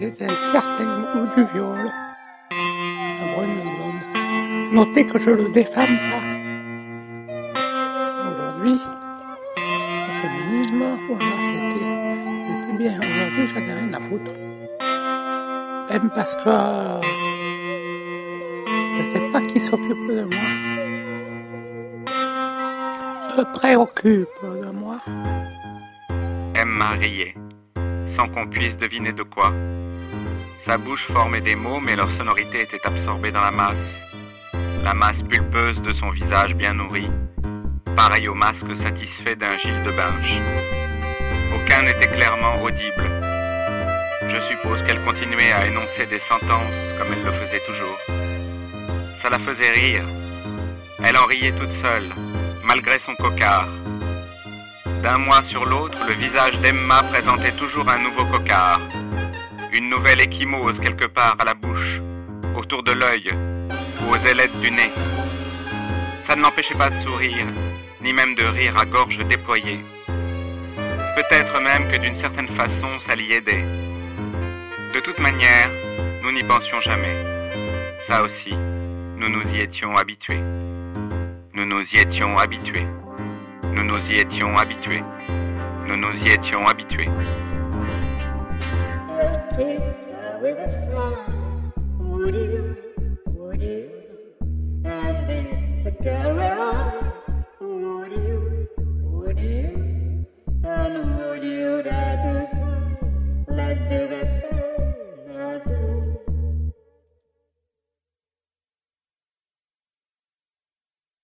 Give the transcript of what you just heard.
C'était un certain goût du viol. La brune. Notez que je le défends pas. Aujourd'hui, le féminisme, voilà, c'était, c'était bien. Aujourd'hui, j'en ai rien à foutre. Même parce que je sais pas qui s'occupe de moi. Se préoccupe de moi. Emma riait, sans qu'on puisse deviner de quoi. Sa bouche formait des mots, mais leur sonorité était absorbée dans la masse. La masse pulpeuse de son visage bien nourri, pareil au masque satisfait d'un gif de Binge. Aucun n'était clairement audible. Je suppose qu'elle continuait à énoncer des sentences comme elle le faisait toujours. Ça la faisait rire. Elle en riait toute seule, malgré son cocard. D'un mois sur l'autre, le visage d'Emma présentait toujours un nouveau cocard. Une nouvelle échymose quelque part à la bouche, autour de l'œil ou aux ailettes du nez. Ça ne l'empêchait pas de sourire, ni même de rire à gorge déployée. Peut-être même que d'une certaine façon ça l'y aidait. De toute manière, nous n'y pensions jamais. Ça aussi, nous nous y étions habitués. Nous nous y étions habitués. Nous nous y étions habitués. Nous nous y étions habitués. A kiss with a smile, would you,